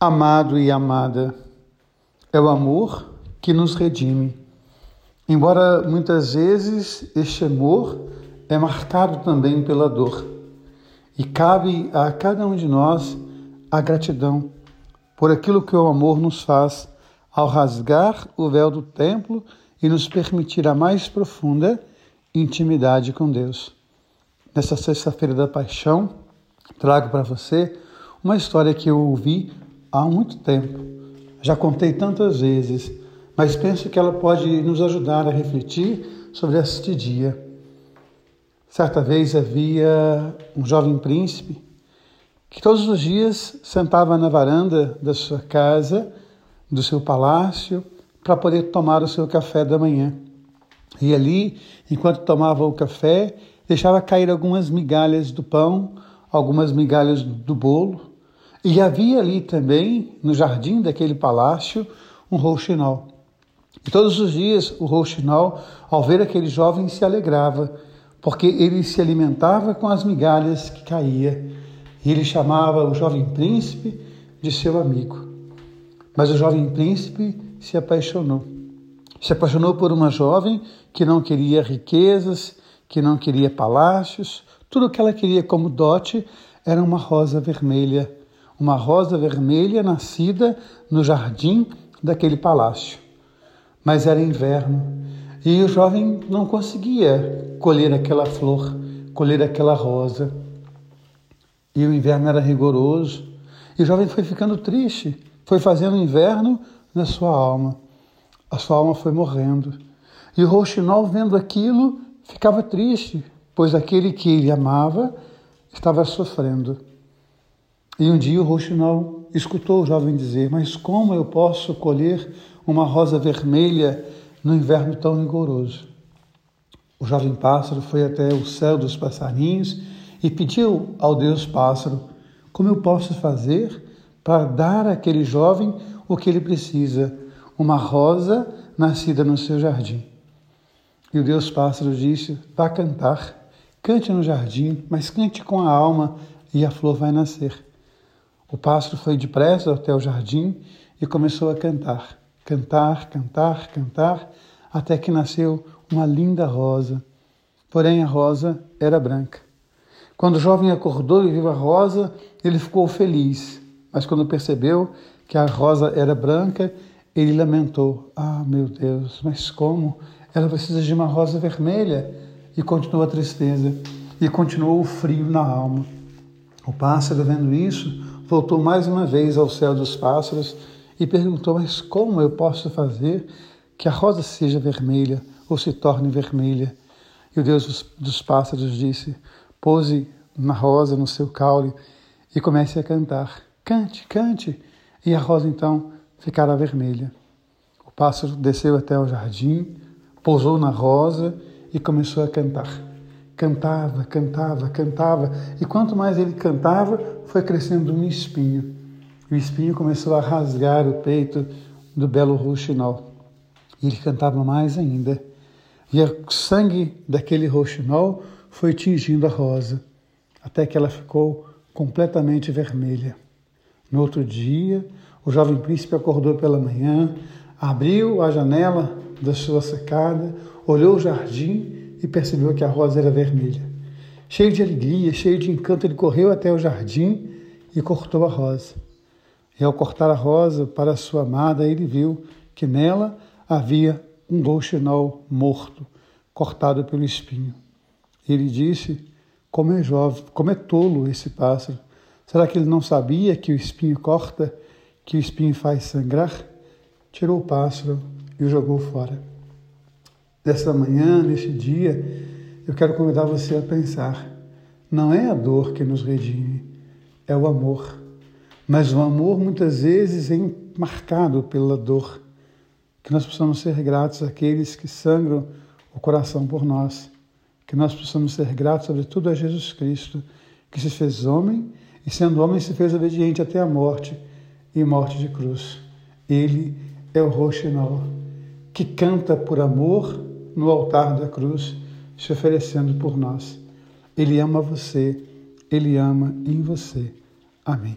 Amado e amada, é o amor que nos redime. Embora muitas vezes este amor é marcado também pela dor. E cabe a cada um de nós a gratidão por aquilo que o amor nos faz ao rasgar o véu do templo e nos permitir a mais profunda intimidade com Deus. Nessa sexta-feira da paixão, trago para você uma história que eu ouvi há muito tempo. Já contei tantas vezes, mas penso que ela pode nos ajudar a refletir sobre este dia. Certa vez havia um jovem príncipe que todos os dias sentava na varanda da sua casa, do seu palácio, para poder tomar o seu café da manhã. E ali, enquanto tomava o café, deixava cair algumas migalhas do pão, algumas migalhas do bolo, e havia ali também, no jardim daquele palácio, um rouxinol. E todos os dias o rouxinol, ao ver aquele jovem, se alegrava, porque ele se alimentava com as migalhas que caía. E ele chamava o jovem príncipe de seu amigo. Mas o jovem príncipe se apaixonou. Se apaixonou por uma jovem que não queria riquezas, que não queria palácios, tudo o que ela queria como dote era uma rosa vermelha, uma rosa vermelha nascida no jardim daquele palácio. Mas era inverno e o jovem não conseguia colher aquela flor, colher aquela rosa. E o inverno era rigoroso e o jovem foi ficando triste, foi fazendo inverno na sua alma. A sua alma foi morrendo. E o rouxinol, vendo aquilo, ficava triste, pois aquele que ele amava estava sofrendo. E um dia o rouxinol escutou o jovem dizer: Mas como eu posso colher uma rosa vermelha no inverno tão rigoroso? O jovem pássaro foi até o céu dos passarinhos e pediu ao Deus pássaro: Como eu posso fazer para dar àquele jovem o que ele precisa? Uma rosa nascida no seu jardim. E o Deus pássaro disse: Vá cantar, cante no jardim, mas cante com a alma e a flor vai nascer. O pássaro foi depressa até o jardim e começou a cantar, cantar, cantar, cantar, até que nasceu uma linda rosa. Porém, a rosa era branca. Quando o jovem acordou e viu a rosa, ele ficou feliz, mas quando percebeu que a rosa era branca, ele lamentou: Ah, meu Deus, mas como? Ela precisa de uma rosa vermelha. E continuou a tristeza, e continuou o frio na alma. O pássaro, vendo isso, voltou mais uma vez ao céu dos pássaros e perguntou: Mas como eu posso fazer que a rosa seja vermelha ou se torne vermelha? E o Deus dos pássaros disse: Pose na rosa no seu caule e comece a cantar. Cante, cante. E a rosa então ficará vermelha. O pássaro desceu até o jardim, pousou na rosa e começou a cantar. Cantava, cantava, cantava, e quanto mais ele cantava, foi crescendo um espinho. O espinho começou a rasgar o peito do belo rouxinol. E ele cantava mais ainda. E o sangue daquele rouxinol foi tingindo a rosa, até que ela ficou completamente vermelha. No outro dia, o jovem príncipe acordou pela manhã, abriu a janela da sua secada, olhou o jardim e percebeu que a rosa era vermelha. Cheio de alegria, cheio de encanto, ele correu até o jardim e cortou a rosa. E ao cortar a rosa para sua amada, ele viu que nela havia um rouxinol morto, cortado pelo espinho. Ele disse: Como é jovem, como é tolo esse pássaro. Será que ele não sabia que o espinho corta, que o espinho faz sangrar? Tirou o pássaro e o jogou fora. Nesta manhã, neste dia, eu quero convidar você a pensar: não é a dor que nos redime, é o amor. Mas o amor muitas vezes é marcado pela dor. Que nós possamos ser gratos àqueles que sangram o coração por nós. Que nós possamos ser gratos, sobretudo, a Jesus Cristo, que se fez homem e, sendo homem, se fez obediente até a morte e morte de cruz. Ele é o Roxinol, que canta por amor no altar da cruz, se oferecendo por nós. Ele ama você, ele ama em você. Amém.